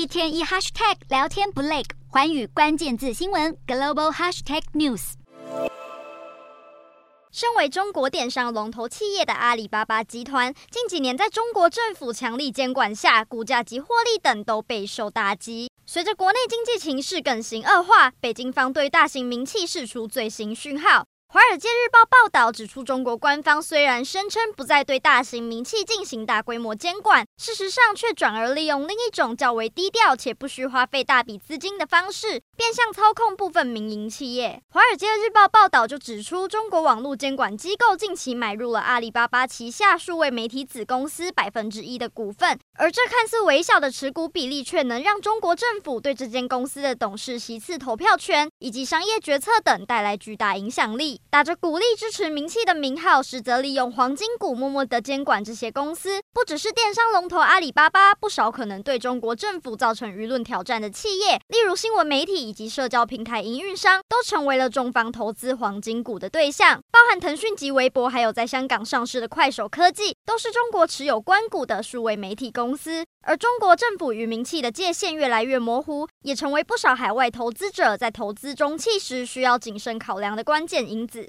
一天一 hashtag 聊天不累，寰宇关键字新闻 global hashtag news。身为中国电商龙头企业的阿里巴巴集团，近几年在中国政府强力监管下，股价及获利等都备受打击。随着国内经济情势更形恶化，北京方对大型名气释出最新讯号。《华尔街日报》报道指出，中国官方虽然声称不再对大型名气进行大规模监管，事实上却转而利用另一种较为低调且不需花费大笔资金的方式，变相操控部分民营企业。《华尔街日报》报道就指出，中国网络监管机构近期买入了阿里巴巴旗下数位媒体子公司百分之一的股份，而这看似微小的持股比例，却能让中国政府对这间公司的董事席次、投票权以及商业决策等带来巨大影响力。打着鼓励支持名气的名号，实则利用黄金股默默的监管这些公司。不只是电商龙头阿里巴巴，不少可能对中国政府造成舆论挑战的企业，例如新闻媒体以及社交平台营运商，都成为了中方投资黄金股的对象。包含腾讯及微博，还有在香港上市的快手科技，都是中国持有官股的数位媒体公司。而中国政府与名气的界限越来越模糊，也成为不少海外投资者在投资中企时需要谨慎考量的关键因子。